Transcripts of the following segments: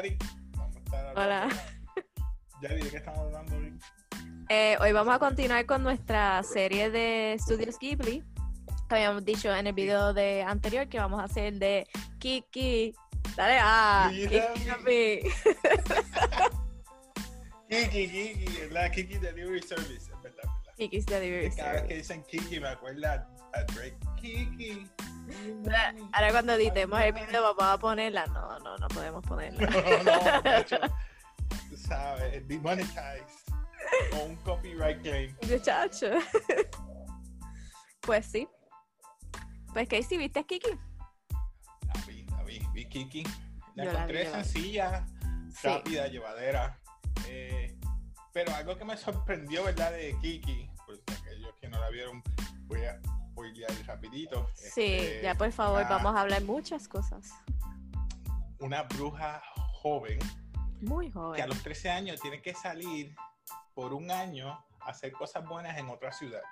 Yari. Vamos a estar hablando. Hola. Yari, ¿de qué estamos hablando hoy? Eh, hoy vamos a continuar con nuestra serie de Studios Ghibli. Que habíamos dicho en el video de anterior que vamos a hacer de Kiki. Dale, ah, Mira, Kiki. Kiki, Kiki, la Kiki Delivery Service, es verdad, verdad. Kiki's Delivery Cada vez que Service. dicen Kiki me acuerda a Drake. Kiki. Ahora cuando editemos el video vamos a ponerla. No, no, no podemos ponerla. No, no, hecho, tú sabes, demonetized. O un copyright claim. Muchacho. Pues sí. Pues Casey, ¿viste a Kiki? La vi, la vi, vi Kiki. La Yo encontré la vi. sencilla, Sí. rápida, llevadera. Eh, pero algo que me sorprendió, ¿verdad? De Kiki, pues aquellos que no la vieron, voy a spoilear rapidito. Sí, Este, ya por favor, una- vamos a hablar muchas cosas. Una bruja joven Muy que a joven. los 13 años tiene que salir por un año a hacer cosas buenas en otra ciudad.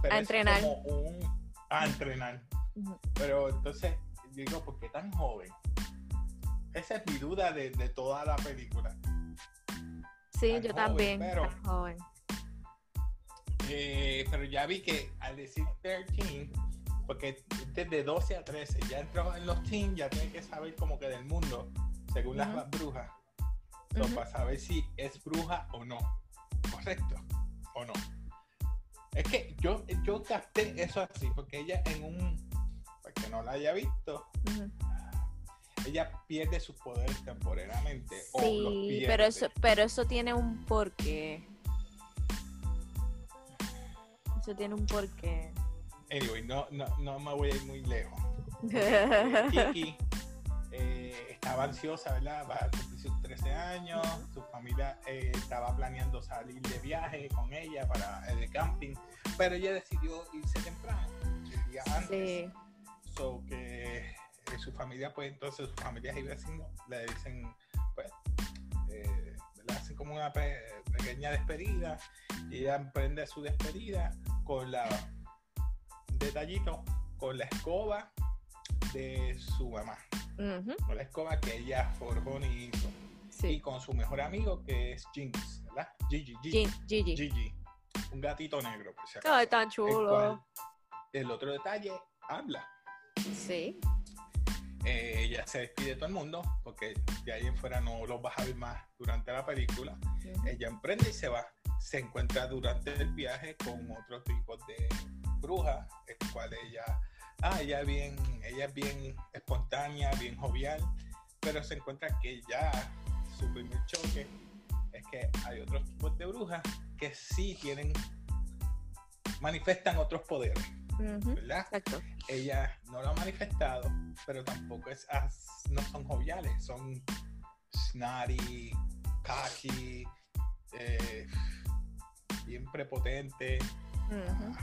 Pero A entrenar. como un- a entrenar. Pero entonces, digo, ¿por qué tan joven? Esa es mi duda de, de toda la película. Sí, tan yo joven, también. pero- tan joven. Eh, pero ya vi que al decir 13, porque desde 12 a 13, ya entró en los teens, ya tiene que saber como que del mundo, según las brujas. So, Ujú. Para saber si es bruja o no. ¿Correcto? ¿O no? Es que yo, yo capté eso así, porque ella en un... Para que no la haya visto, ella pierde sus poderes o los Sí, pierde. pero eso, pero eso tiene un porqué. Eso tiene un porqué. Anyway, no, no, no me voy a ir muy lejos. Kiki eh, estaba ansiosa, ¿verdad? Va a cumplir sus 13 años, su familia eh, estaba planeando salir de viaje con ella para el camping, pero ella decidió irse temprano, el día antes. Sí. So que eh, su familia, pues entonces sus familias y vecinos le dicen, pues, eh, le hacen como una pe- pequeña despedida y ella emprende su despedida con la detallito, con la escoba de su mamá, con la escoba que ella forjó y hizo, y Sí. con su mejor amigo que es Jinx, ¿verdad? Gigi, Gigi, Gigi. Gigi, un gatito negro, por si acaso. Ay, tan el chulo. el otro detalle, habla. Sí. Eh, ella se despide de todo el mundo porque de ahí en fuera no los vas a ver más durante la película. Ella emprende y se va. Se encuentra durante el viaje con otro tipo de bruja, el cual ella, ah, ella es bien, ella es bien espontánea, bien jovial, pero se encuentra que ya su primer choque es que hay otros tipos de brujas que sí tienen, manifestan otros poderes, ¿verdad? Exacto. ella no lo ha manifestado, pero tampoco es as- no son joviales, son snotty, cocky, eh, bien prepotente. Ujú.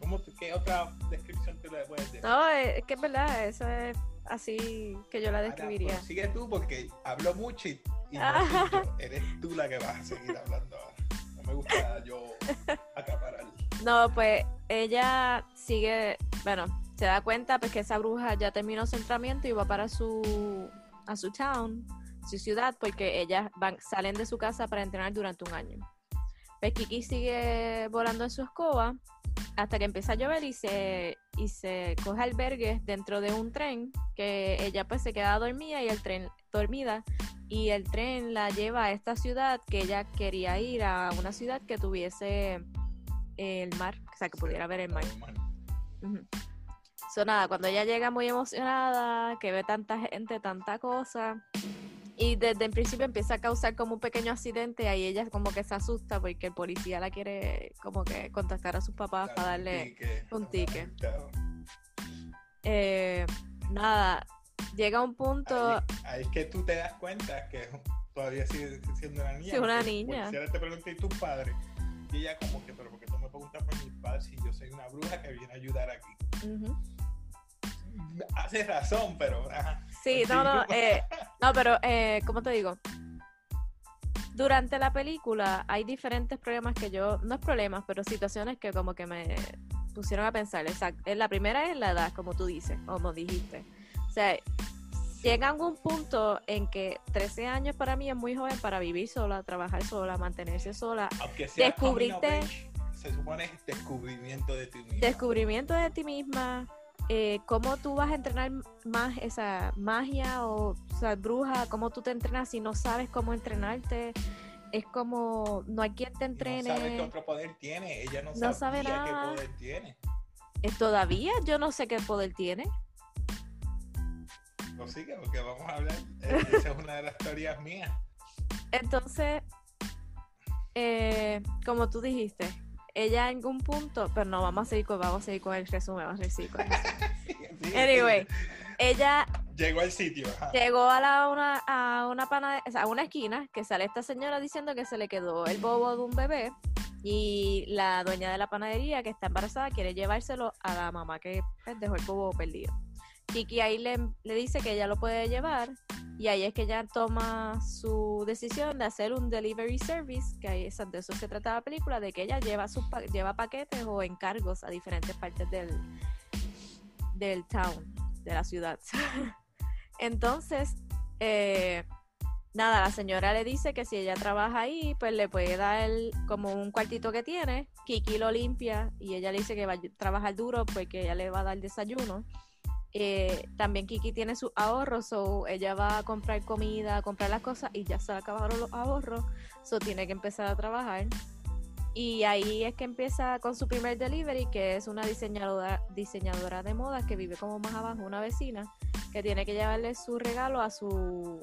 ¿Cómo, tú- ¿Qué otra descripción te le puedes decir? No, es que es verdad, eso es así que yo la Ahora, describiría. pues, sigue tú porque hablo mucho y, Ah. eres tú la que vas a seguir hablando ahora. No me gusta yo acaparar. No, pues ella sigue, bueno, se da cuenta pues que esa bruja ya terminó su entrenamiento y va para su a su town, su ciudad, porque ellas van, salen de su casa para entrenar durante un año. Pues Kiki sigue volando en su escoba hasta que empieza a llover y se, y se coge albergue dentro de un tren que ella pues se queda dormida y el tren dormida. Y el tren la lleva a esta ciudad que ella quería ir a una ciudad que tuviese el mar, o sea, que pudiera ver el mar. So, nada, cuando ella llega muy emocionada, que ve tanta gente, tanta cosa, y desde el principio empieza a causar como un pequeño accidente, ahí ella como que se asusta porque el policía la quiere como que contactar a sus papás para darle un ticket. Eh, nada, llega un punto, Ahí, ahí es que tú te das cuenta que todavía sigue siendo una niña. Sí, una porque niña. el policía te pregunta, ¿y tus padres? Y ella como que, pero ¿por qué tú me preguntas por mis padres si yo soy una bruja que viene a ayudar aquí? ujú. Hace razón, pero... ajá. Sí, no, no, eh, no, pero, eh, ¿cómo te digo? Durante la película hay diferentes problemas que yo, no es problemas, pero situaciones que como que me, pusieron a pensar, exacto. La primera es la edad, como tú dices, como dijiste. O sea, llega a un punto en que 13 años para mí es muy joven para vivir sola, trabajar sola, mantenerse sola. Aunque sea Descubrirte- se supone descubrimiento de ti mismo. descubrimiento de ti misma, eh, cómo tú vas a entrenar más esa magia o, o sea, bruja, cómo tú te entrenas si no sabes cómo entrenarte. Es como, no hay quien te Y No sabe qué entrene. otro poder tiene. Ella no, No sabe qué nada. poder tiene. Eh, Todavía yo no sé qué poder tiene. No sigue porque vamos a hablar. eh, Esa es una de las teorías mías. Entonces, eh, como tú dijiste, ella en un punto, pero no, vamos a seguir con, vamos a seguir con el resumen, vamos a seguir con el. Sí, Anyway, ella Llegó al sitio. ajá. llegó a, la, una, a una pana- o sea, a una esquina que sale esta señora diciendo que se le quedó el bobo de un bebé y la dueña de la panadería que está embarazada quiere llevárselo a la mamá que pues, dejó el bobo perdido. Kiki ahí le, le dice que ella lo puede llevar y ahí es que ella toma su decisión de hacer un delivery service, que ahí es, de eso se trata la película, de que ella lleva, lleva paquetes o encargos a diferentes partes del, del town, de la ciudad. Entonces, eh, nada, la señora le dice que si ella trabaja ahí, pues le puede dar como un cuartito que tiene. Kiki lo limpia y ella le dice que va a trabajar duro porque ella le va a dar desayuno. Eh, también Kiki tiene sus ahorros, o ella va a comprar comida, a comprar las cosas y ya se acabaron los ahorros, so tiene que empezar a trabajar. Y ahí es que empieza con su primer delivery, que es una diseñadora, diseñadora de moda que vive como más abajo, una vecina, que tiene que llevarle su regalo a su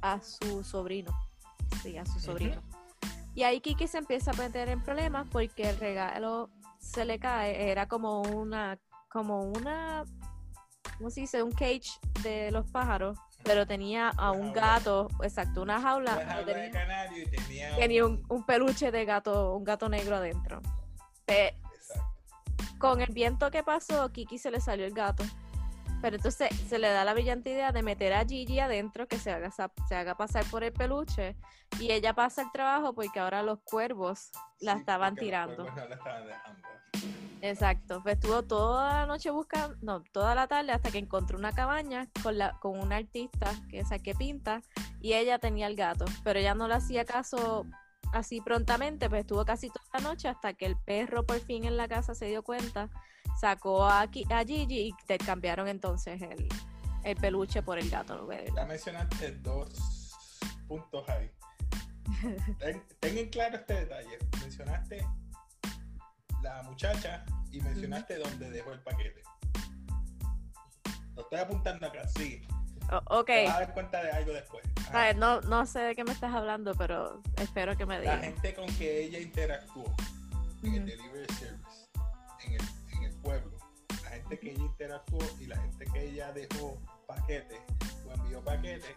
a su sobrino. Sí, a su sobrino. Y ahí Kiki se empieza a meter en problemas porque el regalo se le cae, era como una, como una, ¿cómo se dice? Un cage de los pájaros, pero tenía a un gato, exacto, una jaula, Una de tenía, canario y tenía, tenía un, un peluche de gato, un gato negro adentro. Pe- Exacto. con el viento que pasó, Kiki se le salió el gato. Pero entonces se le da la brillante idea de meter a Gigi adentro, que se haga, se haga pasar por el peluche, y ella pasa el trabajo porque ahora los cuervos la Sí, estaban tirando. cuervos no la estaban dejando. Exacto. Pues estuvo toda la noche buscando, no, toda la tarde hasta que encontró una cabaña con la, con una artista que esa que pinta, y ella tenía el gato, pero ella no le hacía caso así prontamente, pues estuvo casi toda la noche hasta que el perro por fin en la casa se dio cuenta, sacó a, a Gigi y te cambiaron entonces el, el peluche por el gato. ¿verdad? Ya mencionaste dos puntos ahí. Ten, ten en claro este detalle. Mencionaste la muchacha y mencionaste dónde dejó el paquete. Lo estoy apuntando acá, sí. O- ok. Te vas a dar cuenta de algo después. Ver, no, no sé de qué me estás hablando, pero espero que me La digas. gente con que ella interactuó en el delivery service, gente que ella interactuó y la gente que ella dejó paquetes o envió paquetes,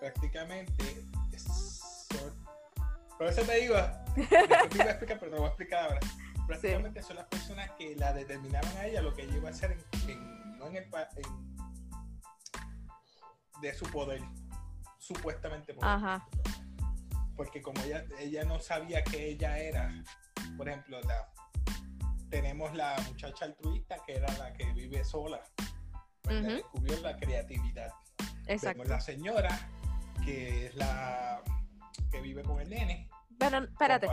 prácticamente son... Por eso te digo, te iba a explicar, pero te lo voy a explicar ahora. Prácticamente son las personas que la determinaron a ella lo que ella iba a hacer en, en- no en el en- de su poder, supuestamente poder Ajá. porque como ella, ella no sabía que ella era, por ejemplo, la, tenemos la muchacha altruista que era la que vive sola, Ujú. descubrió la creatividad. Exacto. Tenemos la señora que es la que vive con el nene, Pero espérate.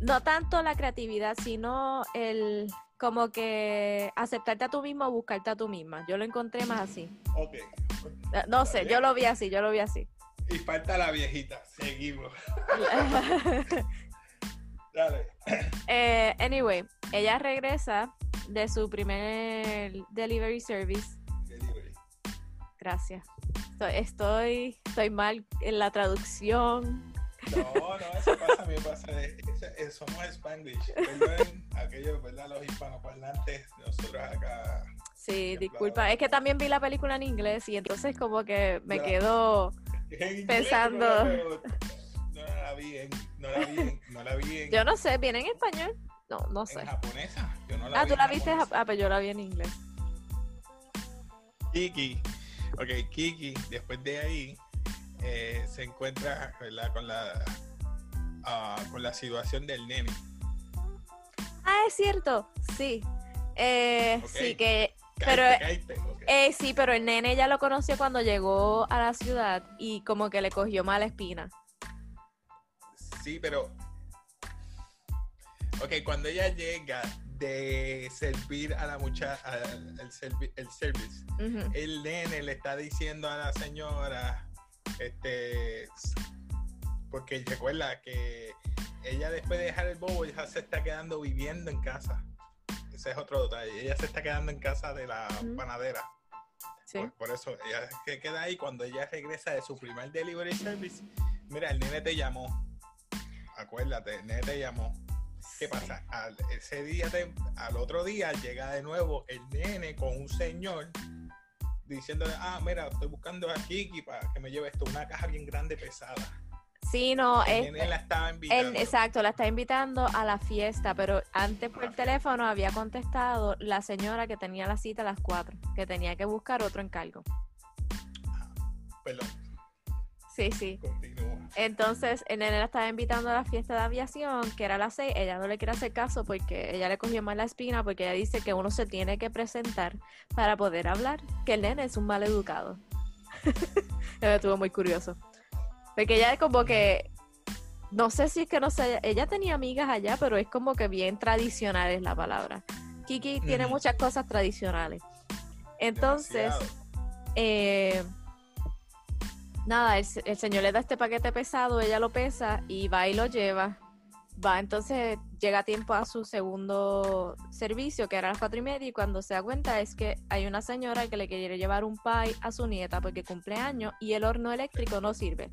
no tanto la creatividad, sino el como que aceptarte a tú mismo o buscarte a tú misma. Yo lo encontré más así. Ok. Eh, No sé, yo lo vi así, yo lo vi así. Y falta la viejita, seguimos. Dale. Eh, anyway, ella regresa de su primer delivery service. Delivery. Gracias. Estoy, estoy, mal en la traducción. No, no, eso pasa, a mí pasa. de- eso- eh, somos Spanglish. Aquellos, ¿verdad? Los hispanoparlantes, nosotros acá. Sí, disculpa. Es que también vi la película en inglés y entonces como que me quedo... Pensando. No, la veo- no la vi en, no la vi en, no la vi en, Yo no sé, ¿viene en español? No, no en sé. japonesa. Yo no la Ah, vi tú en la viste, en japonesa. jap- ah, pero yo la vi en inglés. Kiki. Ok, Kiki, después de ahí, eh, se encuentra ¿verdad? con la ah, con la situación del nene. Ah, es cierto, sí. Eh. Sí, que Caíste, Pero, caíste, ok. Eh, sí, pero el nene ya lo conoció cuando llegó a la ciudad y como que le cogió mala espina. Sí, pero. Ok, cuando ella llega de servir a la muchacha, el, servi- el service, el nene le está diciendo a la señora, este, porque recuerda que ella después de dejar el bobo, ya se está quedando viviendo en casa. Ese es otro detalle. Ella se está quedando en casa de la panadera. Sí. Por, por eso ella se queda ahí cuando ella regresa de su primer delivery service. Mira, el nene te llamó. Acuérdate, el nene te llamó. ¿Qué pasa? Al, ese día, te- al otro día llega de nuevo el nene con un señor diciéndole, ah, mira, estoy buscando a Kiki para que me lleve esto, una caja bien grande pesada. Sí, no, El es, nene la estaba él, invitando. exacto, la está invitando a la fiesta, pero antes por el fiesta. teléfono había contestado la señora que tenía la cita a las 4, que tenía que buscar otro encargo. Perdón, Sí, sí. continúa. Entonces, el nene la estaba invitando a la fiesta de aviación, que era a las 6. Ella no le quiere hacer caso porque ella le cogió mal la espina, porque ella dice que uno se tiene que presentar para poder hablar, que el nene es un mal educado. me estuvo muy curioso. Porque ella como que, no sé si es que no sé, ella tenía amigas allá, pero es como que bien tradicional es la palabra. Kiki tiene muchas cosas tradicionales. Entonces, eh, nada, el, el señor le da este paquete pesado, ella lo pesa y va y lo lleva. Va, entonces llega a tiempo a su segundo servicio, que era a las cuatro y media, y cuando se da cuenta es que hay una señora que le quiere llevar un pie a su nieta porque cumple años y el horno eléctrico no sirve.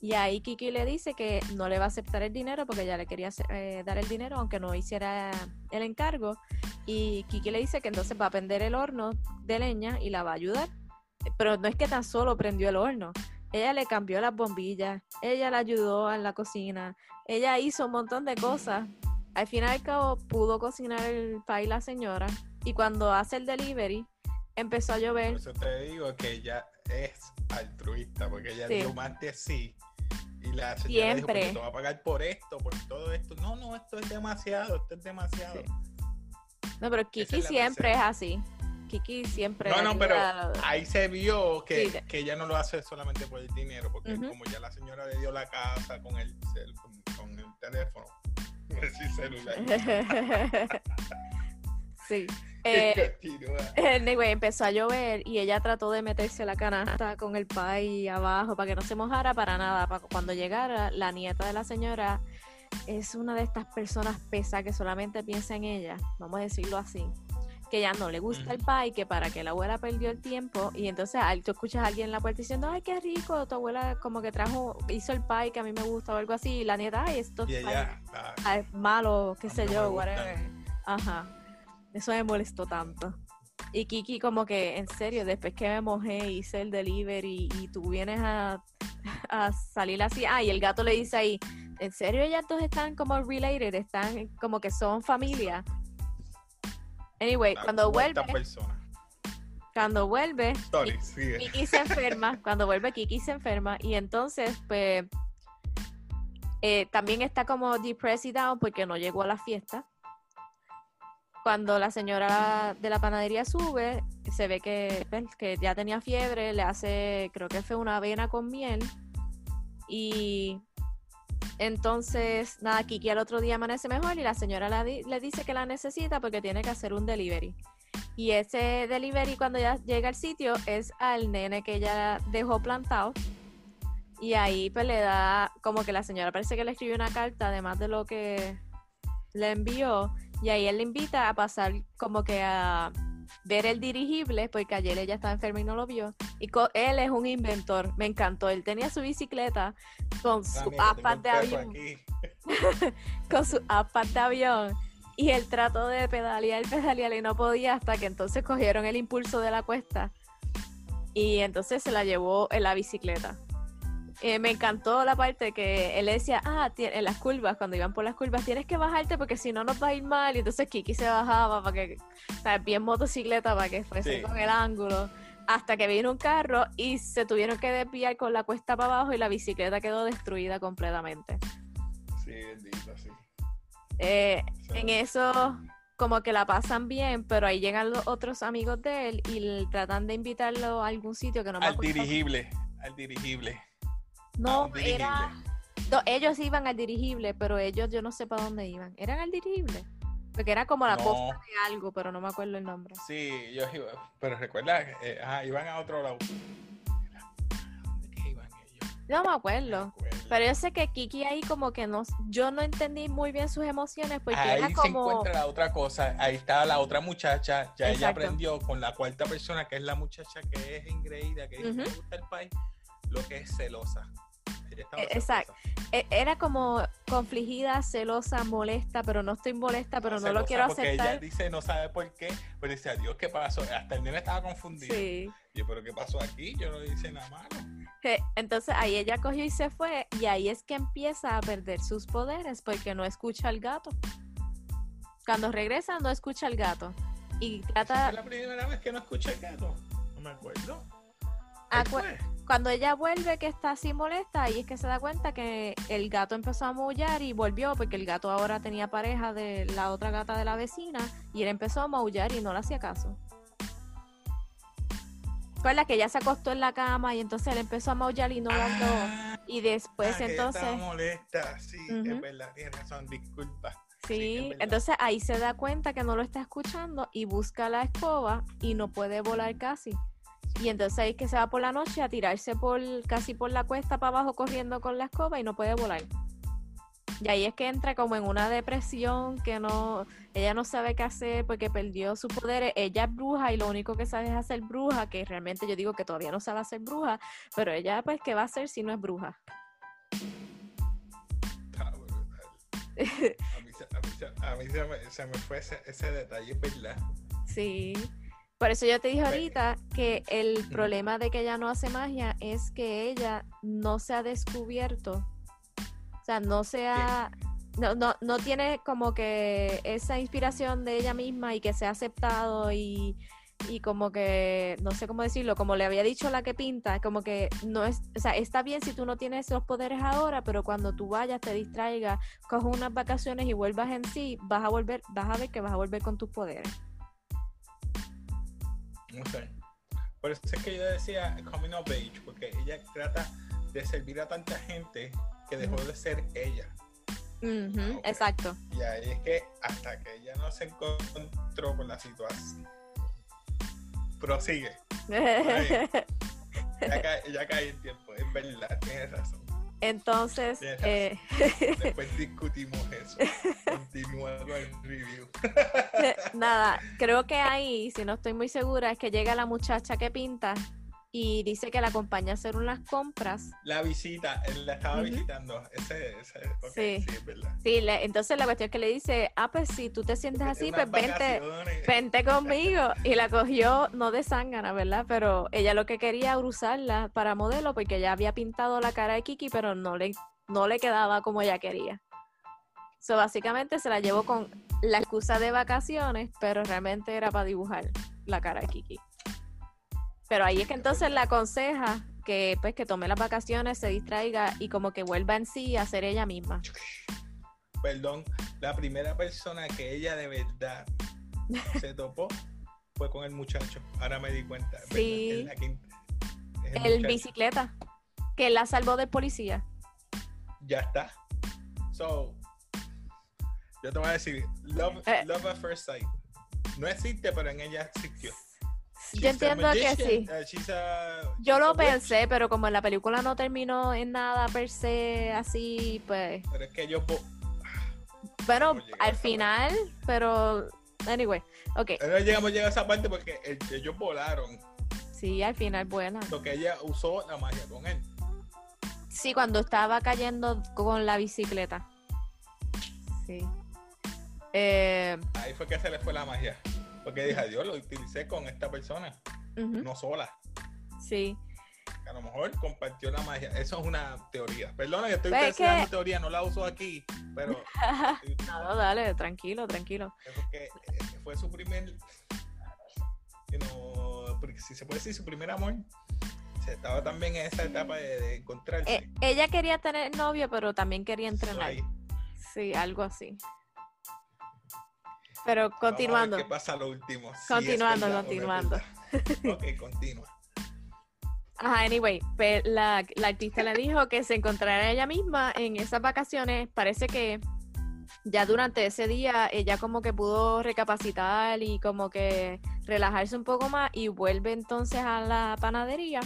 Y ahí Kiki le dice que no le va a aceptar el dinero porque ya le quería eh, dar el dinero aunque no hiciera el encargo. Y Kiki le dice que entonces va a prender el horno de leña y la va a ayudar. Pero no es que tan solo prendió el horno. Ella le cambió las bombillas, ella la ayudó en la cocina, ella hizo un montón de cosas. Al final y al cabo pudo cocinar el pie la señora. Y cuando hace el delivery, empezó a llover. Por eso te digo que ella es altruista, porque ella Sí. dio más de sí. Y la señora Siempre. dijo, "Pero te va a pagar por esto, por todo esto. No, no, esto es demasiado, esto es demasiado. Sí. No, pero Kiki es siempre es así. Kiki siempre. No, no, pero ahí se vio que, Sí. que ella no lo hace solamente por el dinero, porque como ya la señora le dio la casa con el, cel- con, con el teléfono, decir celular. sí. Eh. Anyway, empezó a llover y ella trató de meterse la canasta con el pie abajo para que no se mojara para nada. Para cuando llegara, la nieta de la señora es una de estas personas pesas que solamente piensa en ella, vamos a decirlo así. Que ya no le gusta el pie, que para que la abuela perdió el tiempo. Y entonces al- tú escuchas a alguien en la puerta diciendo, ay, qué rico, tu abuela como que trajo, hizo el pie que a mí me gusta o algo así. Y la nieta, ay, esto es ah, ay, malo, qué sé yo, whatever. Ajá. Eso me molestó tanto. Y Kiki como que, en serio, después que me mojé, hice el delivery y tú vienes a, a salir así. Ah, y el gato le dice ahí, ¿en serio ellas dos están como related? Están como que son familia. Anyway, cuando vuelve, cuando vuelve, Sorry, sigue. Kiki se enferma, cuando vuelve Kiki se enferma y entonces pues eh, también está como depressed y down porque no llegó a la fiesta. Cuando la señora de la panadería sube, se ve que, pues, que ya tenía fiebre, le hace, creo que fue una avena con miel y entonces, nada, Kiki al otro día amanece mejor y la señora la le dice que la necesita porque tiene que hacer un delivery. Y ese delivery cuando ya llega al sitio es al nene que ella dejó plantado. Y ahí pues le da, como que la señora parece que le escribió una carta además de lo que le envió. Y ahí él le invita a pasar como que a ver el dirigible, porque ayer ella estaba enferma y no lo vio. Y él es un inventor, me encantó. Él tenía su bicicleta con Ah, su mira, tengo iPad un de avión con su iPad de avión y él trató de pedalear, pedalear y no podía hasta que entonces cogieron el impulso de la cuesta y entonces se la llevó en la bicicleta. Eh, me encantó la parte que él decía, ah, en las curvas, cuando iban por las curvas, tienes que bajarte porque si no nos va a ir mal. Y entonces Kiki se bajaba para que, o sea, bien motocicleta para que fuese Sí. con el ángulo. Hasta que vino un carro y se tuvieron que desviar con la cuesta para abajo y la bicicleta quedó destruida completamente. Sí, bendito, sí. Eh, O sea, en eso, como que la pasan bien, pero ahí llegan los otros amigos de él y tratan de invitarlo a algún sitio que no me Al acuerdo. dirigible, al dirigible. No, era... no, ellos iban al dirigible, pero ellos yo no sé para dónde iban. ¿Eran al dirigible? Porque era como la No. costa de algo, pero no me acuerdo el nombre. Sí, yo iba, pero recuerda, eh, ajá, iban a otro lado. ¿A dónde que iban ellos? No me acuerdo. Pero yo sé que Kiki ahí como que no, yo no entendí muy bien sus emociones porque Ahí era se encuentra la otra cosa. Ahí está la otra muchacha. Ya ella aprendió con la cuarta persona, que es la muchacha que es ingreída, que dice, Ujú. me gusta el país, lo que es celosa. Ella Eh, exacto. celosa. e- era como confligida, celosa, molesta, pero no estoy molesta, pero no lo quiero porque ella aceptar. dice, no sabe por qué, pero dice, adiós, ¿qué pasó? Hasta el nene estaba confundido. Sí. Yo, ¿pero qué pasó aquí? Yo no hice nada malo. Entonces ahí ella cogió y se fue y ahí es que empieza a perder sus poderes porque no escucha al gato. Cuando regresa no escucha al gato y trata ¿Es la primera vez que no escuché el gato? No me acuerdo. Ahí cu- fue. Cuando ella vuelve que está así molesta, ahí es que se da cuenta que el gato empezó a maullar y volvió porque el gato ahora tenía pareja de la otra gata de la vecina y él empezó a maullar y no le hacía caso. Recuerda que ella se acostó en la cama y entonces él empezó a maullar y no dando. Ah, Y después ah, entonces. estaba molesta, sí, Ujú. es verdad, tienes razón, disculpa. sí, entonces ahí se da cuenta que no lo está escuchando y busca la escoba y no puede volar casi. Y entonces ahí es que se va por la noche a tirarse por casi por la cuesta para abajo corriendo con la escoba y no puede volar. Y ahí es que entra como en una depresión que no, ella no sabe qué hacer porque perdió sus poderes. Ella es bruja y lo único que sabe es hacer bruja, que realmente yo digo que todavía no sabe hacer bruja, pero ella pues qué va a hacer si no es bruja. A mí, se- a mí se- a mí se, me, se me fue ese, ese detalle, verdad. Sí. Por eso yo te dije ahorita que el problema de que ella no hace magia es que ella no se ha descubierto. O sea, no se ha. No, no, no tiene como que esa inspiración de ella misma y que se ha aceptado y, y como que, no sé cómo decirlo, como le había dicho la que pinta, como que no es, o sea, está bien si tú no tienes los poderes ahora, pero cuando tú vayas, te distraigas, cojas unas vacaciones y vuelvas en sí, vas a volver, vas a ver que vas a volver con tus poderes. Por eso es que yo decía coming of age, porque ella trata de servir a tanta gente que dejó de ser ella. Ok. Exacto. Y ahí es que hasta que ella no se encontró con la situación. Prosigue. Ya cae, ya cae el tiempo, es verdad, tienes razón. Entonces, eh, Después discutimos eso. Continúa con el review. nada, creo que ahí, si no estoy muy segura, es que llega la muchacha que pinta y dice que la acompaña a hacer unas compras. La visita, él la estaba visitando. Ese, Sí. sí. es verdad. Sí, le- entonces la cuestión es que le dice, ah, pues si tú te sientes así, Unas pues vente, vacaciones. vente conmigo. Y la cogió, no de zángana, ¿verdad? Pero ella lo que quería era usarla para modelo porque ella había pintado la cara de Kiki, pero no le, no le quedaba como ella quería. So, básicamente se la llevó con la excusa de vacaciones, pero realmente era para dibujar la cara de Kiki. Pero ahí es que entonces la aconseja que pues que tome las vacaciones, se distraiga y como que vuelva en sí a ser ella misma. Perdón, la primera persona que ella de verdad se topó fue con el muchacho. Ahora me di cuenta. Sí. es la que- es El bicicleta, que la salvó del policía. Ya está. So, yo te voy a decir, love, Eh. love at first sight. No existe, pero en ella existió. Yo entiendo que sí. uh, she's a- Yo lo pensé, pero como en la película no terminó en nada per se, así, pues. Pero es que yo Bueno, al final, pero. Anyway, ok. no llegamos a esa parte porque el- ellos volaron. Sí, al final, buena. Porque ella usó la magia con él. Sí, cuando estaba cayendo con la bicicleta. Sí. Eh, Ahí fue que se le fue la magia. Porque dije, Dios, lo utilicé con esta persona, no sola. Sí. A lo mejor compartió la magia. Eso es una teoría. Perdona que estoy Pues es utilizando que- teoría, no la uso aquí, pero no, dale, tranquilo, tranquilo. es porque eh, fue su primer, you know, si se puede decir su primer amor. Se estaba también en esa etapa de, de encontrarse. Eh, ella quería tener novio, pero también quería entrenar. Sí, algo así. Pero continuando. ¿Qué pasa lo último? continuando, continuando. ok, continúa. Ajá, anyway, la, la artista le dijo que se encontrará ella misma en esas vacaciones. Parece que ya durante ese día ella como que pudo recapacitar y como que relajarse un poco más y vuelve entonces a la panadería.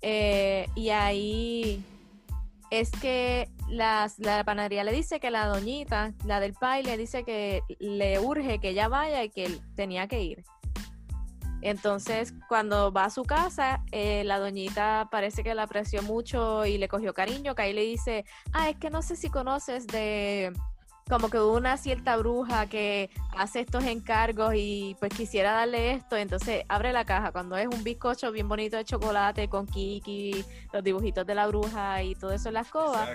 Eh, y ahí es que la panadería le dice que la doñita, la del pai, le dice que le urge que ella vaya y que él tenía que ir. Entonces, cuando va a su casa, eh, la doñita parece que la apreció mucho y le cogió cariño, que ahí le dice, ah, es que no sé si conoces de como que una cierta bruja que hace estos encargos y pues quisiera darle esto, entonces abre la caja cuando es un bizcocho bien bonito de chocolate con Kiki, los dibujitos de la bruja y todo eso en la escoba.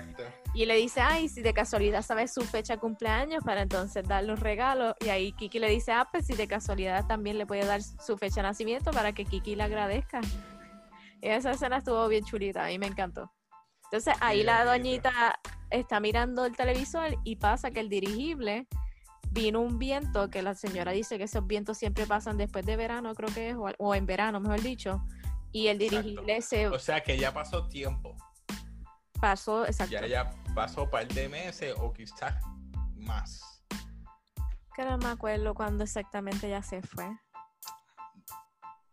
Y le dice, ay, si de casualidad sabes su fecha de cumpleaños para entonces darle un regalo. Y ahí Kiki le dice, ah, pues si de casualidad también le puede dar su fecha de nacimiento para que Kiki le agradezca. Y esa escena estuvo bien chulita, a mí me encantó. Entonces ahí la doñita está mirando el televisor y pasa que el dirigible vino un viento que la señora dice que esos vientos siempre pasan después de verano, creo que es, o, en verano, mejor dicho. Y el dirigible se. O sea que ya pasó tiempo. Pasó, exacto. Ya, ya pasó un par de meses o quizás más. Que no me acuerdo cuándo exactamente ya se fue.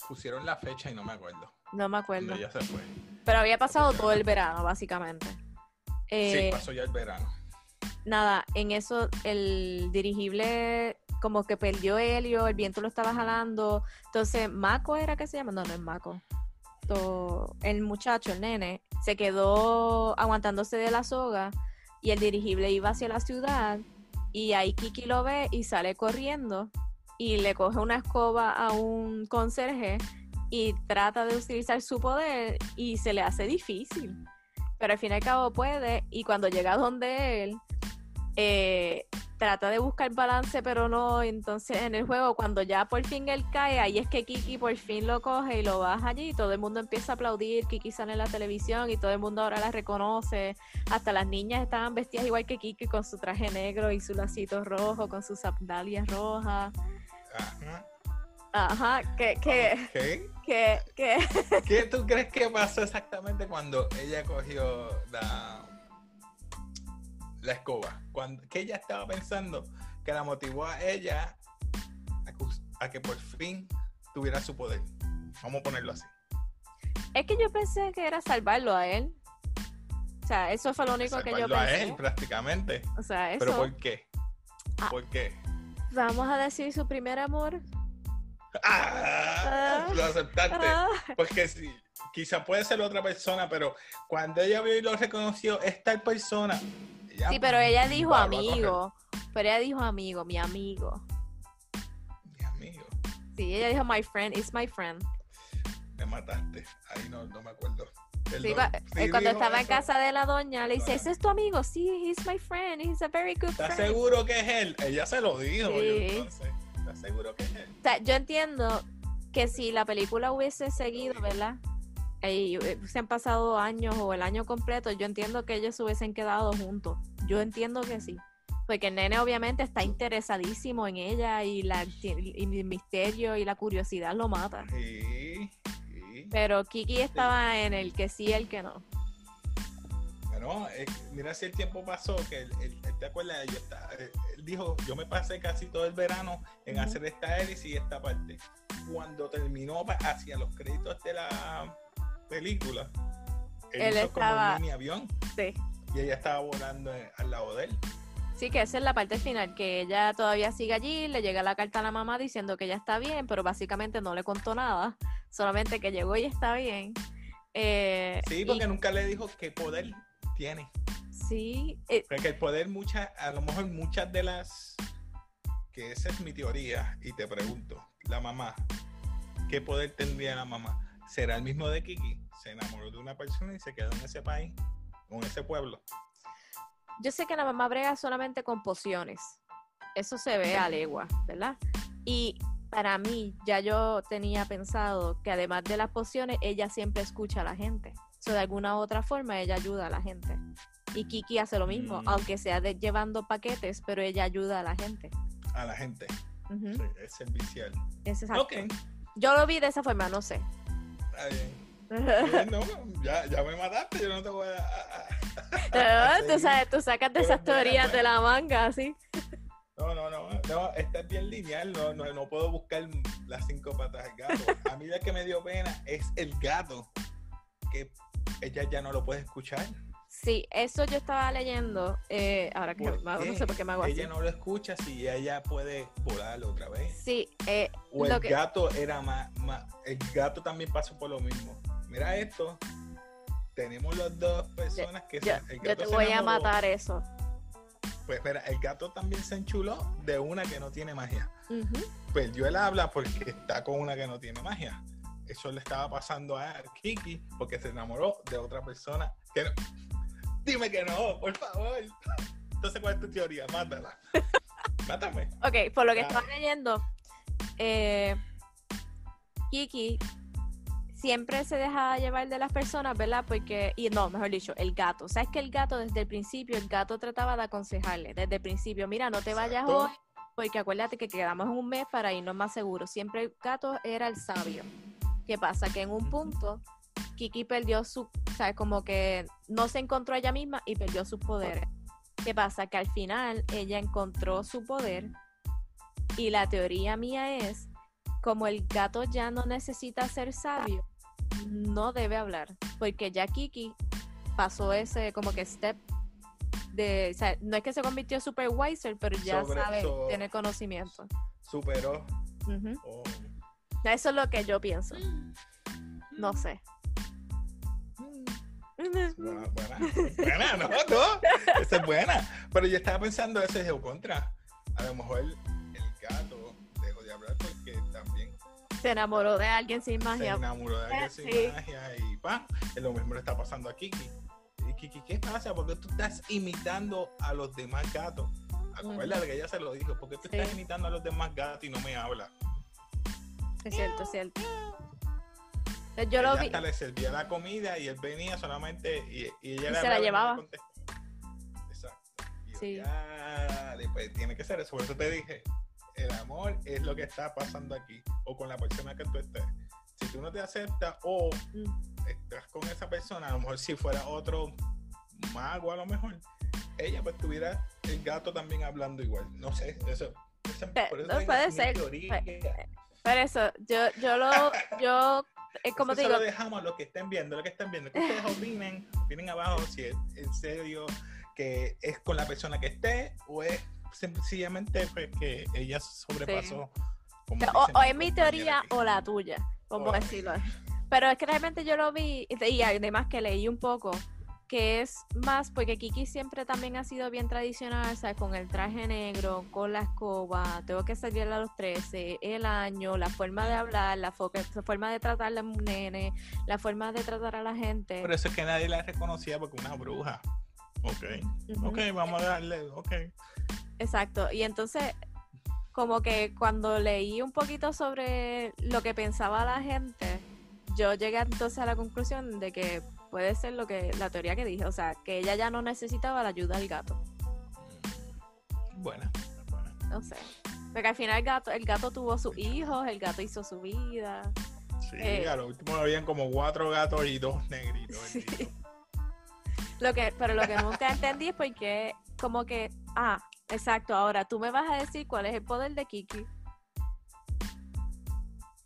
Pusieron la fecha y no me acuerdo. No me acuerdo. ya se fue. Pero había pasado todo el verano, básicamente. Sí, eh, pasó ya el verano. Nada, en eso el dirigible como que perdió helio, el viento lo estaba jalando. Entonces, Mako era que se llama, no, no es Mako. el muchacho, el nene, se quedó aguantándose de la soga y el dirigible iba hacia la ciudad y ahí Kiki lo ve y sale corriendo y le coge una escoba a un conserje y trata de utilizar su poder y se le hace difícil. Pero al fin y al cabo puede y cuando llega donde él, eh, trata de buscar balance pero no, entonces en el juego cuando ya por fin él cae, ahí es que Kiki por fin lo coge y lo baja allí y todo el mundo empieza a aplaudir, Kiki sale en la televisión y todo el mundo ahora la reconoce, hasta las niñas estaban vestidas igual que Kiki con su traje negro y su lacito rojo, con sus sandalias rojas. Ajá, que, que, ¿Qué? Que, que... ¿Qué tú crees que pasó exactamente cuando ella cogió la, la escoba? Cuando, ¿Qué ella estaba pensando que la motivó a ella a, que por fin tuviera su poder? Vamos a ponerlo así. Es que yo pensé que era salvarlo a él. O sea, eso fue lo único que yo pensé. a él, prácticamente. O sea, eso... ¿Pero por qué? Ah. ¿Por qué? Vamos a decir su primer amor. Ah, lo aceptaste. Ah. Porque sí, quizá puede ser otra persona, pero cuando ella vio y lo reconoció, es tal persona. sí, pero ella dijo amigo. Pero ella dijo amigo, mi amigo. Mi amigo. Sí, ella dijo my friend, is my friend. Me mataste. Ahí no, no me acuerdo. Sí, eh, cuando estaba en casa de la doña, le dice, ¿ese es tu amigo? Sí, he's my friend, he's a very good friend. ¿Estás seguro que es él? Ella se lo dijo. Sí seguro que es él? O sea, yo entiendo que si la película hubiese seguido, ¿verdad? Y se han pasado años o el año completo, yo entiendo que ellos hubiesen quedado juntos. Yo entiendo que sí. Porque el nene obviamente está interesadísimo en ella y, la, el misterio y la curiosidad lo mata. Sí, Pero Kiki estaba en el que sí, el que no. Bueno, mira si el tiempo pasó, que él, te acuerdas, él, dijo, yo me pasé casi todo el verano en hacer esta hélice y esta parte. Cuando terminó hacia los créditos de la película, él, estaba como un avión. Sí. Y ella estaba volando al lado de él. Sí, que esa es la parte final, que ella todavía sigue allí, le llega la carta a la mamá diciendo que ella está bien, pero básicamente no le contó nada, solamente que llegó y está bien. Eh, sí, porque nunca le dijo qué poder tiene. Sí. Eh, Porque el poder, muchas, a lo mejor muchas de las, que esa es mi teoría, y te pregunto, la mamá, ¿qué poder tendría la mamá? ¿Será el mismo de Kiki? Se enamoró de una persona y se quedó en ese país, en ese pueblo. Yo sé que la mamá brega solamente con pociones. Eso se ve a legua, ¿verdad? Y para mí, ya yo tenía pensado que además de las pociones, ella siempre escucha a la gente de alguna u otra forma ella ayuda a la gente. Y Kiki hace lo mismo, mm. aunque sea de, llevando paquetes, pero ella ayuda a la gente. a la gente. Sí, es servicial. Es exacto. Yo lo vi de esa forma, no sé. está bien. Ya, ya me mataste, yo no te voy a... a- a- Pero, tú seguir. sabes, tú sacas de esas teorías de la manga, así. No, no, no, no, esta es bien lineal, no, no, no puedo buscar las cinco patas del gato. A mí la que me dio pena es el gato, que ella ya no lo puede escuchar. Sí, eso yo estaba leyendo. eh, ahora que ¿Por me hago- no sé por qué me hago así. Ella no lo escucha si ella puede volar otra vez. Sí, eh, O lo el que- gato era más, más- el gato también pasó por lo mismo. Mira esto, tenemos las dos personas que yo, se, el yo gato te se voy a matar eso. Pues mira, el gato también se enchuló de una que no tiene magia. Ujú. perdió el habla porque está con una que no tiene magia. Eso le estaba pasando a Kiki porque se enamoró de otra persona que no. Dime que no, por favor. Entonces, ¿cuál es tu teoría? Mátala. Mátame. Ok, por lo que Ah. estaba leyendo, eh, Kiki siempre se deja llevar de las personas, ¿verdad? Porque, y no, mejor dicho, el gato. ¿Sabes que el gato desde el principio, el gato trataba de aconsejarle, desde el principio, mira, no te vayas hoy, porque acuérdate que quedamos un mes para irnos más seguros. Siempre el gato era el sabio. ¿Qué pasa? Que en un punto, Kiki perdió su, ¿sabes? Como que no se encontró ella misma y perdió sus poderes. ¿Qué pasa? Que al final ella encontró su poder y la teoría mía es, como el gato ya no necesita ser sabio, no debe hablar, porque ya Kiki pasó ese como que step de, o sea, no es que se convirtió super wiser, pero ya Sobre- sabe, so- tiene conocimiento. Superó. Oh. Eso es lo que yo pienso. No sé. Buena, buena. Buena, no, no. Esa es buena. Pero yo estaba pensando eso y contra. A lo mejor el gato dejó de hablar porque también Se enamoró de alguien sin se magia. enamoró de alguien sin Sí. magia y ¡pam! Es lo mismo le está pasando a Kiki. Y Kiki, ¿qué pasa? Porque tú estás imitando a los demás gatos. Acuérdate que ella se lo dijo, porque tú Sí. estás imitando a los demás gatos y no me hablas. Es cierto, es cierto. Yo lo vi. hasta le servía la comida y él venía solamente y, y ella Y le se la llevaba. Exacto. Y Sí. ya, después tiene que ser eso. Por eso te dije, el amor es lo que está pasando aquí o con la persona que tú estés. Si tú no te aceptas o Mm. estás con esa persona, a lo mejor si fuera otro mago, a lo mejor ella pues tuviera el gato también hablando igual. No sé, eso. eso- por eso no, puede ser. teoría. Pero eso, yo, yo lo, yo, es como Eso te digo, lo dejamos a los que estén viendo, los que estén viendo. Que ustedes opinen, opinen abajo si es en serio que es con la persona que esté o es sencillamente que ella sobrepasó. como o, o es mi teoría aquí. o la tuya, como Oh. decirlo. Pero es que realmente yo lo vi y además que leí un poco que es más porque Kiki siempre también ha sido bien tradicional, sea, con el traje negro, con la escoba, tengo que salir a los 13, el año, la forma de hablar, la, fo- la forma de tratar a un nene, la forma de tratar a la gente. Por eso es que nadie la reconocía porque una bruja. Ok, Ujú. ok, vamos a darle, ok. Exacto. Y entonces, como que cuando leí un poquito sobre lo que pensaba la gente, yo llegué entonces a la conclusión de que puede ser lo que la teoría que dije, o sea, que ella ya no necesitaba la ayuda del gato. Buena, buena. No sé. Porque al final el gato, el gato tuvo sus hijos, el gato hizo su vida. Sí, Eh. a lo último habían como cuatro gatos y dos negritos. Sí. Lo que, pero lo que nunca entendí es porque, como que, ah, exacto, ahora tú me vas a decir cuál es el poder de Kiki.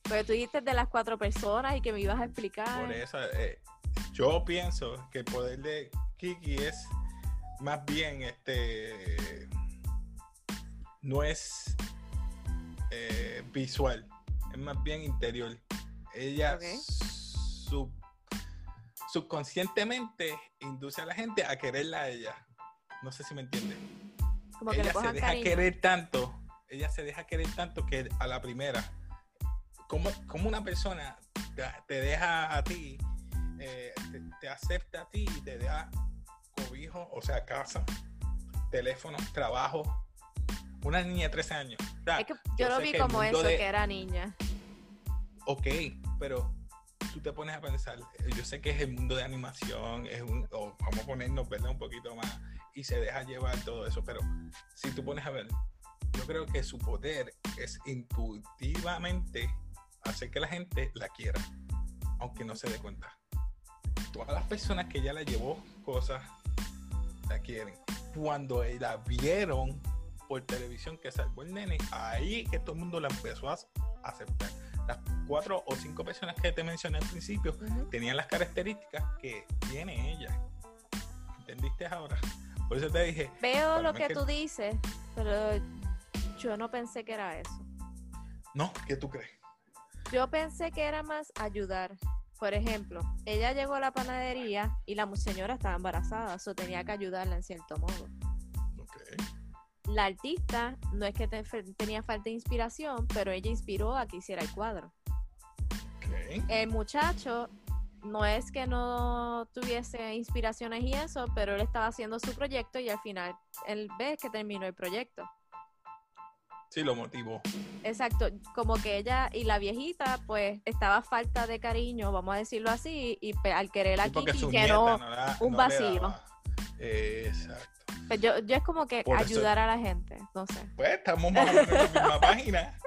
Porque tú dijiste de las cuatro personas y que me ibas a explicar. Por eso, eh, yo pienso que el poder de Kiki es más bien este. No es eh, visual, es más bien interior. Ella Ok. sub- subconscientemente induce a la gente a quererla a ella. No sé si me entiende. Como que le ella se deja cariño. querer tanto, ella se deja querer tanto que a la primera, como, como una persona te, te deja a ti, eh, te, te acepta a ti y te da cobijo, o sea, casa, teléfono, trabajo, una niña de 13 años. O sea, Es que yo, lo vi como eso, de- que era niña. Ok, pero tú te pones a pensar, eh, yo sé que es el mundo de animación, es un, o vamos a ponernos ¿verdad? un poquito más y se deja llevar todo eso, pero si tú pones a ver, yo creo que su poder es intuitivamente hacer que la gente la quiera, aunque no se dé cuenta. Todas las personas que ella le llevó cosas la quieren. Cuando la vieron por televisión que salvó el nene, ahí que todo el mundo la empezó a aceptar. Las cuatro o cinco personas que te mencioné al principio tenían las características que tiene ella. ¿Entendiste ahora? Por eso te dije. Veo lo que, tú dices, pero yo no pensé que era eso. ¿No? ¿Qué tú crees? Yo pensé que era más ayudar. Por ejemplo, ella llegó a la panadería y la señora estaba embarazada, eso tenía que ayudarla en cierto modo. La artista no es que tenía falta de inspiración, pero ella inspiró a que hiciera el cuadro. El muchacho no es que no tuviese inspiraciones y eso, pero él estaba haciendo su proyecto y al final él ve que terminó el proyecto. Sí, lo motivó. Exacto, como que ella y la viejita, pues, estaba falta de cariño, vamos a decirlo así, y al querer aquí que no, un vacío. exacto. Pues yo, yo es como que ayudar a la gente, no sé. Pues estamos más o menos en la misma página.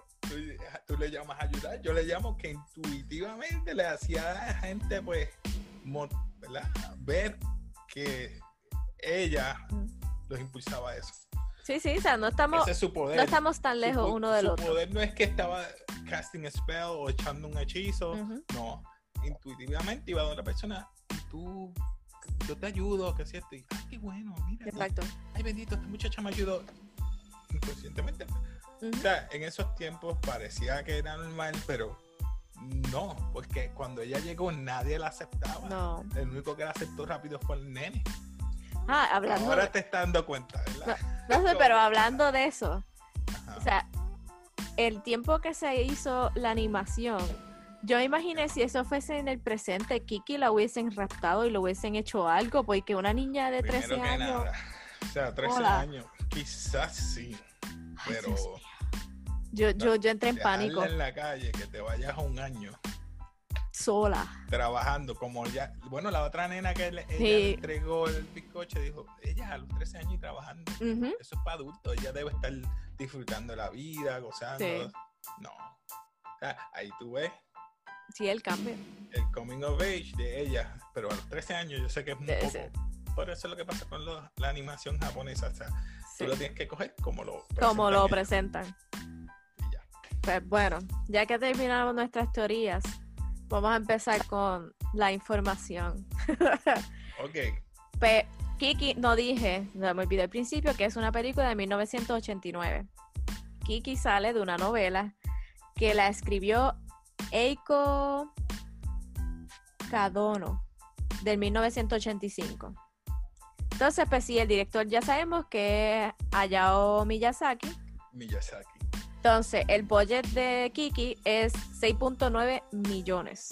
Tú, le llamas ayudar, yo le llamo que intuitivamente le hacía a la gente, pues, ¿verdad? ver que ella mm. los impulsaba a eso. Sí, sí, o sea, no estamos, No estamos tan lejos uno del otro. Su poder no es que estaba casting a spell o echando un hechizo, no. Intuitivamente iba a otra persona y tú, yo te ayudo, que si esto, y, ay, qué bueno, mira. Exacto. Ay, bendito, esta muchacha me ayudó inconscientemente. O sea, en esos tiempos parecía que era normal, pero no, porque cuando ella llegó nadie la aceptaba. No. El único que la aceptó rápido fue el nene. Ah, hablando. Ahora te estás dando cuenta, ¿verdad? No, sé, pero hablando de eso, o sea, el tiempo que se hizo la animación, yo imaginé si eso fuese en el presente, Kiki la hubiesen raptado y lo hubiesen hecho algo, porque una niña de 13 años. O sea, 13 años, quizás sí, pero. yo, yo, yo entré en pánico. en la calle, que te vayas a un año sola. Trabajando, como ya, bueno, la otra nena que le, ella entregó el bizcocho dijo, ella a los 13 años y trabajando, eso es para adultos, ella debe estar disfrutando la vida, gozando. No. O sea, ahí tú ves. Sí, el cambio. El coming of age de ella, pero a los 13 años yo sé que es muy poco. Por eso es lo que pasa con la animación japonesa, o sea, tú lo tienes que coger como lo presentan. Como lo presentan. Pues bueno, ya que terminamos nuestras teorías, Vamos a empezar con la información. ok. Kiki, no dije, no me olvidé al principio, que es una película de 1989. Kiki sale de una novela que la escribió Eiko Kadono del 1985. Entonces, pues sí, el director ya sabemos que es Hayao Miyazaki. Miyazaki. Entonces, el budget de Kiki es 6.9 millones.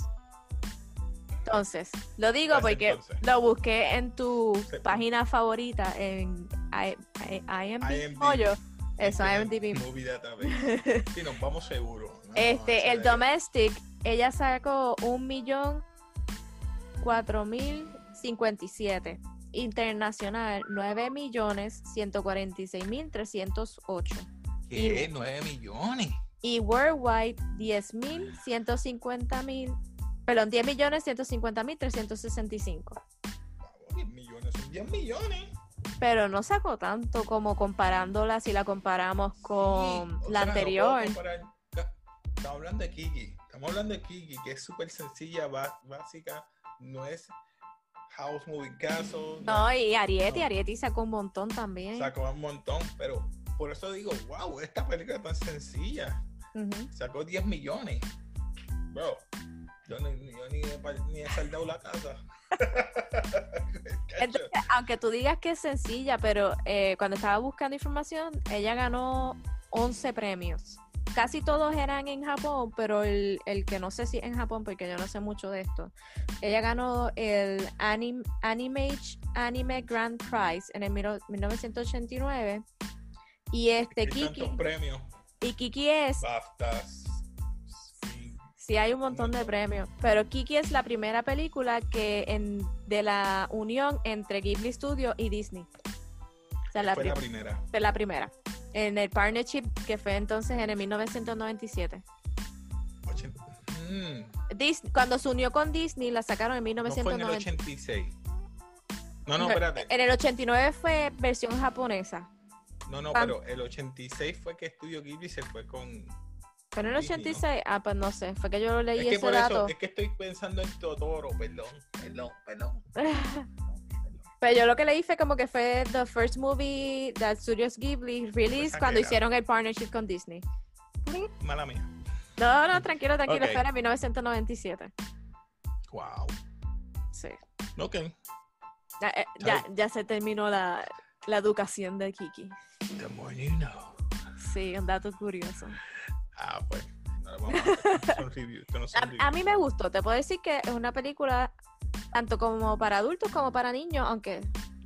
Entonces, lo digo porque lo busqué en tu página favorita en IMDb. Pollo. Eso, IMDb. Sí, nos vamos seguro. este, el domestic, ella sacó un millón cuatro mil cincuenta y siete. Internacional, 9 millones 146 mil 308. ¿Qué? 9 millones. Y worldwide, 10 mil 150 mil, perdón, 10 millones 150 mil 365. 10 millones son 10 millones. Pero no sacó tanto como comparándola si la comparamos con la anterior. estamos hablando de Kiki. Estamos hablando de Kiki, que es súper sencilla, básica. No es House Moving Castle. No, y Arieti, Arieti sacó un montón también. Sacó un montón, pero por eso digo, wow, esta película es tan sencilla. Sacó 10 millones. Bro, yo ni, yo ni, he, saldado la casa. aunque tú digas que es sencilla, pero eh, cuando estaba buscando información, ella ganó 11 premios. Casi todos eran en Japón, pero el, que no sé si en Japón, porque yo no sé mucho de esto, ella ganó el Anime, Anime Grand Prize en el 1989 y este Kiki. premios. Y Kiki es. Sí. hay un montón de premios. Pero Kiki es la primera película que en, de la unión entre Ghibli Studio y Disney. O sea, la, fue la primera. Fue la primera. En el partnership que fue entonces en el 1997. Ochenta- Mm, cuando se unió con Disney la sacaron en no fue en el 1997. 86. No, no, espérate. En el 89 fue versión japonesa. No, no, pero el 86 fue que Estudio Ghibli se fue con... Pero en el Disney, ¿no? 86, ah, pues no sé, fue que yo leí Es que ese por dato. eso, es que estoy pensando en Totoro, perdón, perdón, perdón. Pero yo lo que leí fue como que fue the first movie that Studios Ghibli released Pues cuando hicieron el partnership con Disney. Mala mía. No, no, tranquilo, tranquilo, Ok. fue en 1997. Wow. Sí. Ok. Ya, eh, ya, ya se terminó la, la educación de Kiki. The more you know. Sí, un dato curioso. Ah, pues. No, vamos a hacer son reviews. Esto no son A, reviews. a mí me gustó, te puedo decir que es una película tanto como para adultos como para niños, aunque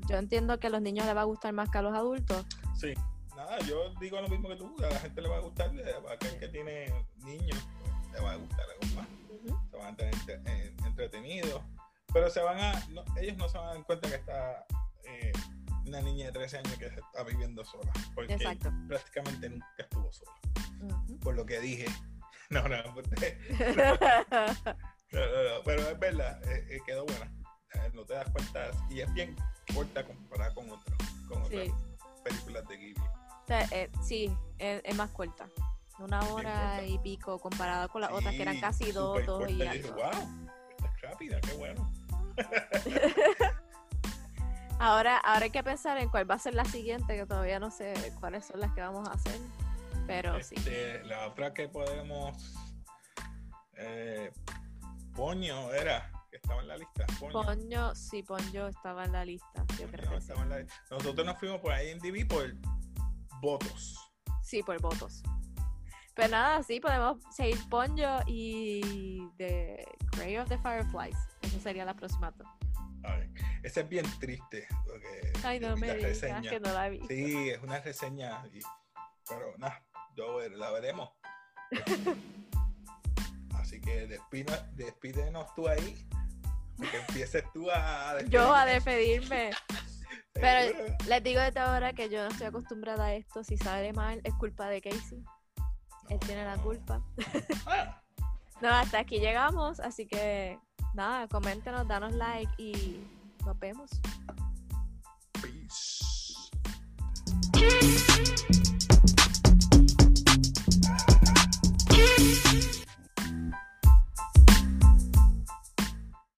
yo entiendo que a los niños les va a gustar más que a los adultos. Sí. Nada, yo digo lo mismo que tú. A la gente le va a gustar. A aquel que tiene niños, pues, le va a gustar algo más. Se van a tener entre- eh, entretenidos. Pero se van a. no, ellos no se van a dar cuenta que está eh, una niña de 13 años que está viviendo sola. Porque Exacto. prácticamente nunca estuvo sola. Por lo que dije. No, no, porque- No, no, no, pero es verdad, eh, eh, quedó buena. Eh, no te das cuenta y es bien corta comparada con, otro, con otras Sí. películas de Ghibli. O sea, eh, sí, es, es más corta. Una hora y pico comparado con las otras que eran Sí, casi dos, dos y dije, algo. wow, esta es rápida, qué bueno. Ahora, ahora hay que pensar en cuál va a ser la siguiente, que todavía no sé cuáles son las que vamos a hacer. Pero sí. Este, La otra que podemos. Eh, Poño era, que estaba en la lista. Poño. Sí, Ponyo estaba en la lista. Yo Poño creo que sí. en la lista. Nosotros nos fuimos por ahí en DB por votos. Sí, por votos. Pero nada, sí, podemos seguir Ponyo y The Grey of the Fireflies. Esa sería la próxima. Ay, ese es bien triste. Porque Ay, no me digas que no la vi. Sí, es una reseña, y- pero nada, la veremos. Así que despina- despídenos tú ahí, que empieces tú a Yo a despedirme. despedirme. Pero les digo desde ahora que yo no estoy acostumbrada a esto. Si sale mal, es culpa de Casey. Él tiene la culpa. Ah, No, hasta aquí llegamos. Así que nada, coméntenos, danos like y nos vemos. Peace.